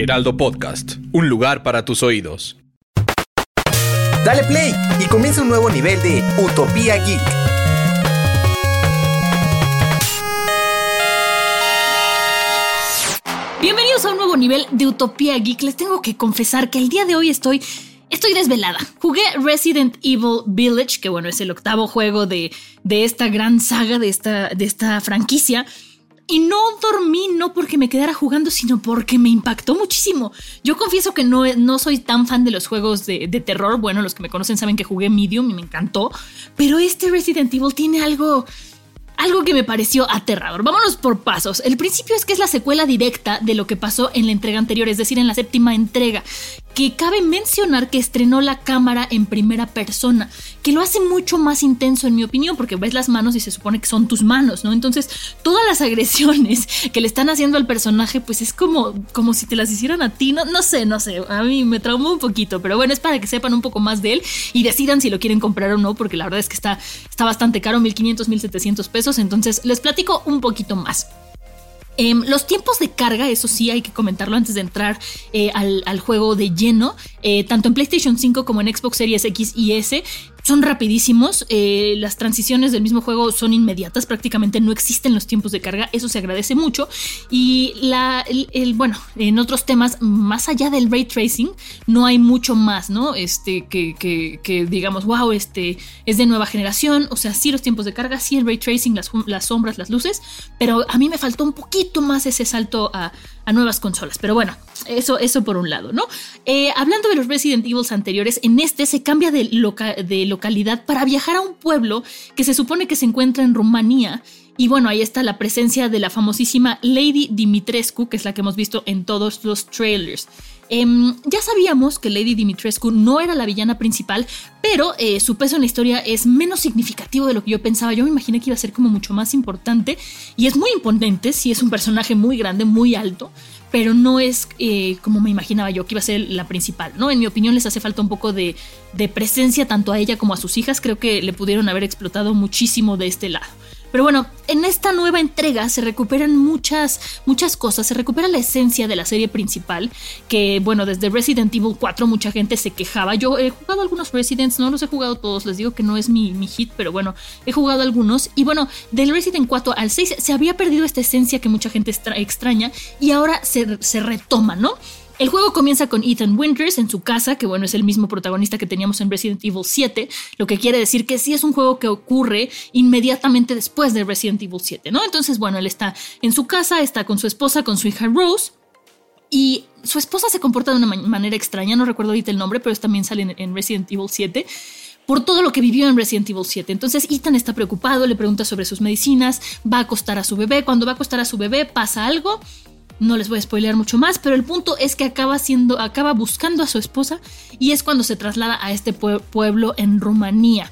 Heraldo Podcast, un lugar para tus oídos. Dale play y comienza un nuevo nivel de Utopía Geek. Bienvenidos a un nuevo nivel de Utopía Geek. Les tengo que confesar que el día de hoy estoy Estoy desvelada. Jugué Resident Evil Village, que bueno, es el octavo juego de, de esta gran saga, de esta, de esta franquicia. Y no dormí no porque me quedara jugando, sino porque me impactó muchísimo. Yo confieso que no, no soy tan fan de los juegos de, terror. Bueno, los que me conocen saben que jugué Medium y me encantó. Pero este Resident Evil tiene algo algo que me pareció aterrador. Vámonos por pasos. El principio es que es la secuela directa de lo que pasó en la entrega anterior, es decir, en la séptima entrega, que cabe mencionar que estrenó la cámara en primera persona, que lo hace mucho más intenso en mi opinión, porque ves las manos y se supone que son tus manos, ¿no? Entonces, todas las agresiones que le están haciendo al personaje, pues es como, como si te las hicieran a ti, no, no sé, no sé, a mí me traumó un poquito, pero bueno, es para que sepan un poco más de él y decidan si lo quieren comprar o no, porque la verdad es que está, está bastante caro, 1500, 1700 pesos, entonces les platico un poquito más. Eh, los tiempos de carga, eso sí hay que comentarlo antes de entrar eh, al, al, juego de lleno, eh, tanto en PlayStation 5 como en Xbox Series X y S, son rapidísimos, eh, las transiciones del mismo juego son inmediatas, prácticamente no existen los tiempos de carga, eso se agradece mucho. Y la, el, bueno, en otros temas, más allá del ray tracing, no hay mucho más, ¿no? Este, que, que, que, digamos, wow, este es de nueva generación, o sea, sí los tiempos de carga, sí el ray tracing, las, las sombras, las luces, pero a mí me faltó un poquito más ese salto a, a nuevas consolas. Pero bueno, eso, eso por un lado, ¿no? Eh, hablando de los Resident Evil anteriores, en este se cambia de, loca de localidad para viajar a un pueblo que se supone que se encuentra en Rumanía. Y bueno, ahí está la presencia de la famosísima Lady Dimitrescu, que es la que hemos visto en todos los trailers. Eh, ya sabíamos que Lady Dimitrescu no era la villana principal, pero eh, su peso en la historia es menos significativo de lo que yo pensaba. Yo me imaginé que iba a ser como mucho más importante y es muy imponente, sí es un personaje muy grande, muy alto, pero no es eh, como me imaginaba yo que iba a ser la principal, ¿no? En mi opinión les hace falta un poco de, de presencia tanto a ella como a sus hijas, creo que le pudieron haber explotado muchísimo de este lado. Pero bueno, en esta nueva entrega se recuperan muchas, muchas cosas. Se recupera la esencia de la serie principal. Que bueno, desde Resident Evil 4 mucha gente se quejaba. Yo he jugado algunos Residents, no los he jugado todos. Les digo que no es mi, mi hit, pero bueno, he jugado algunos. Y bueno, del Resident 4 al 6 se había perdido esta esencia que mucha gente extraña. Y ahora se, se retoma, ¿no? El juego comienza con Ethan Winters en su casa, que bueno, es el mismo protagonista que teníamos en Resident Evil 7, lo que quiere decir que sí es un juego que ocurre inmediatamente después de Resident Evil 7, ¿no? Entonces, bueno, él está en su casa, está con su esposa, con su hija Rose, y su esposa se comporta de una manera extraña, no recuerdo ahorita el nombre, pero también sale en Resident Evil 7 por todo lo que vivió en Resident Evil 7. Entonces Ethan está preocupado, le pregunta sobre sus medicinas, va a acostar a su bebé, cuando va a acostar a su bebé pasa algo no les voy a spoilear mucho más, pero el punto es que acaba acaba buscando a su esposa y es cuando se traslada a este pue pueblo en Rumanía.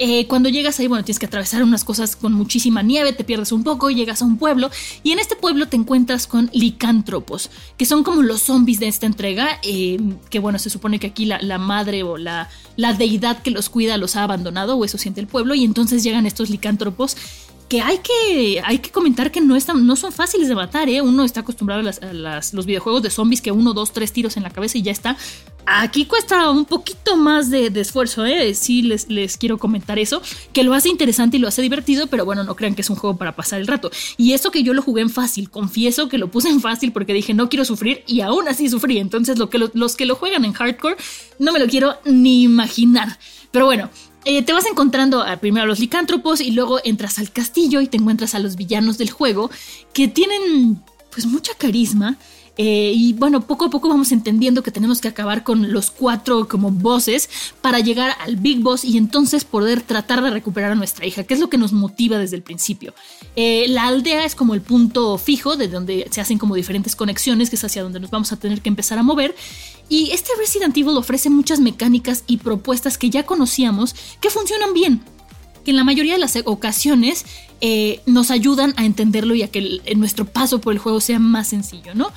Eh, cuando llegas ahí, bueno, tienes que atravesar unas cosas con muchísima nieve, te pierdes un poco, llegas a un pueblo y en este pueblo te encuentras con licántropos, que son como los zombies de esta entrega, eh, que bueno, se supone que aquí la, la madre o la, la, deidad que los cuida los ha abandonado, o eso siente el pueblo, y entonces llegan estos licántropos que hay que, hay que comentar que no, están, no son fáciles de matar, ¿eh? Uno está acostumbrado a, los videojuegos de zombies que uno, dos, tres tiros en la cabeza y ya está. Aquí cuesta un poquito más de, esfuerzo, ¿eh? Sí, les, quiero comentar eso, que lo hace interesante y lo hace divertido, pero bueno, no crean que es un juego para pasar el rato. Y eso que yo lo jugué en fácil, confieso que lo puse en fácil porque dije no quiero sufrir y aún así sufrí. Entonces lo que lo, los que lo juegan en hardcore no me lo quiero ni imaginar. Pero bueno, eh, te vas encontrando a, primero a los licántropos y luego entras al castillo y te encuentras a los villanos del juego que tienen pues mucha carisma. Eh, y bueno, poco a poco vamos entendiendo que tenemos que acabar con los cuatro como bosses para llegar al Big Boss y entonces poder tratar de recuperar a nuestra hija, que es lo que nos motiva desde el principio. Eh, la aldea es como el punto fijo de donde se hacen como diferentes conexiones, que es hacia donde nos vamos a tener que empezar a mover. Y este Resident Evil ofrece muchas mecánicas y propuestas que ya conocíamos que funcionan bien que en la mayoría de las ocasiones eh, nos ayudan a entenderlo y a que nuestro paso por el juego sea más sencillo, ¿no?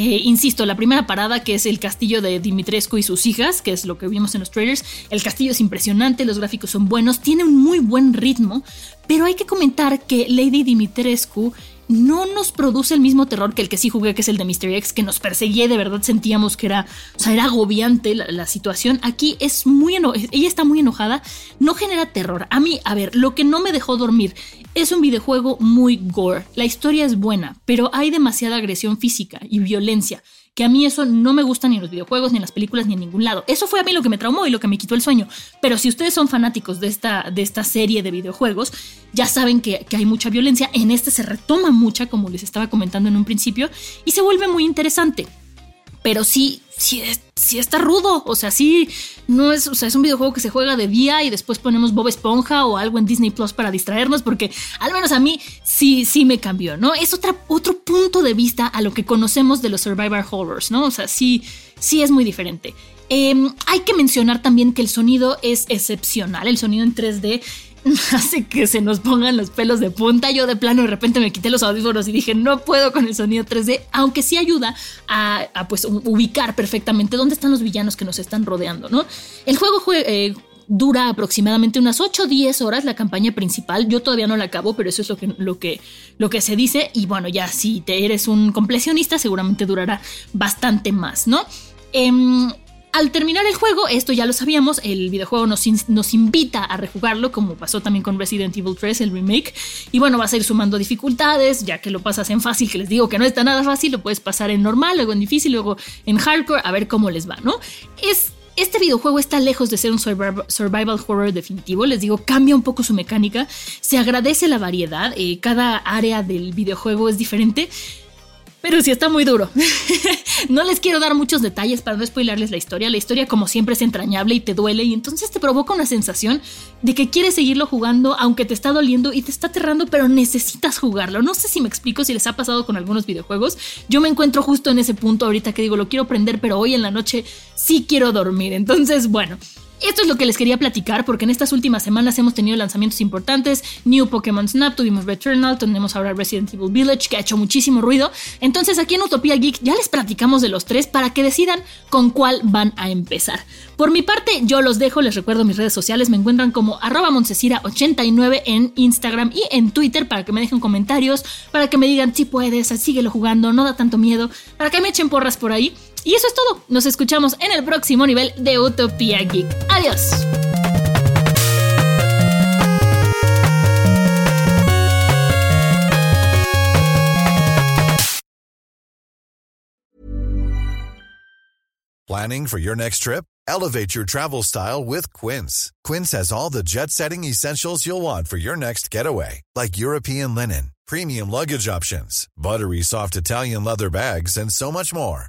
Eh, insisto, la primera parada, que es el castillo de Dimitrescu y sus hijas, que es lo que vimos en los trailers, el castillo es impresionante, los gráficos son buenos, tiene un muy buen ritmo, pero hay que comentar que Lady Dimitrescu no nos produce el mismo terror que el que sí jugué, que es el de Mystery X, que nos perseguía de verdad sentíamos que era, o sea, era agobiante la, situación. Aquí es muy ella está muy enojada, no genera terror. A mí, a ver, lo que no me dejó dormir es un videojuego muy gore. La historia es buena, pero hay demasiada agresión física y violencia que a mí eso no me gusta ni en los videojuegos, ni en las películas, ni en ningún lado. Eso fue a mí lo que me traumó y lo que me quitó el sueño. Pero si ustedes son fanáticos de esta, de esta serie de videojuegos, ya saben que, que hay mucha violencia. En este se retoma mucha, como les estaba comentando en un principio, y se vuelve muy interesante pero sí, sí, sí está rudo. O sea, sí, no es, o sea, es un videojuego que se juega de día y después ponemos Bob Esponja o algo en Disney Plus para distraernos, porque al menos a mí sí, sí me cambió, ¿no? Es otra, otro punto de vista a lo que conocemos de los Survivor Horrors, ¿no? O sea, sí, sí es muy diferente. Em, hay que mencionar también que el sonido es excepcional, el sonido en 3D hace que se nos pongan los pelos de punta. Yo de plano de repente me quité los audífonos y dije, no puedo con el sonido 3D, aunque sí ayuda a, pues ubicar perfectamente dónde están los villanos que nos están rodeando, ¿no? El juego eh, dura aproximadamente unas 8 o 10 horas la campaña principal. Yo todavía no la acabo, pero eso es lo que, lo que, lo que se dice. Y bueno, ya si te eres un completionista, seguramente durará bastante más, ¿no? Em, al terminar el juego, esto ya lo sabíamos, el videojuego nos, nos, invita a rejugarlo, como pasó también con Resident Evil 3, el remake. Y bueno, vas a ir sumando dificultades, ya que lo pasas en fácil, que les digo que no está nada fácil, lo puedes pasar en normal, luego en difícil, luego en hardcore, a ver cómo les va, ¿no? Es este videojuego está lejos de ser un survival horror definitivo, les digo, cambia un poco su mecánica, se agradece la variedad, eh, cada área del videojuego es diferente, pero sí está muy duro. no les quiero dar muchos detalles para no spoilarles la historia. La historia, como siempre, es entrañable y te duele, y entonces te provoca una sensación de que quieres seguirlo jugando, aunque te está doliendo y te está aterrando, pero necesitas jugarlo. No sé si me explico si les ha pasado con algunos videojuegos. Yo me encuentro justo en ese punto ahorita que digo, lo quiero prender, pero hoy en la noche sí quiero dormir. Entonces, bueno. Esto es lo que les quería platicar porque en estas últimas semanas hemos tenido lanzamientos importantes. New Pokémon Snap, tuvimos Returnal, tenemos ahora Resident Evil Village que ha hecho muchísimo ruido. Entonces aquí en Utopia Geek ya les platicamos de los tres para que decidan con cuál van a empezar. Por mi parte yo los dejo, les recuerdo mis redes sociales, me encuentran como arroba 89 en Instagram y en Twitter para que me dejen comentarios, para que me digan si puedes, síguelo jugando, no da tanto miedo, para que me echen porras por ahí. Y eso es todo. Nos escuchamos en el próximo nivel de Utopía Geek. Adiós. Planning for your next trip? Elevate your travel style with Quince. Quince has all the jet setting essentials you'll want for your next getaway, like European linen, premium luggage options, buttery soft Italian leather bags, and so much more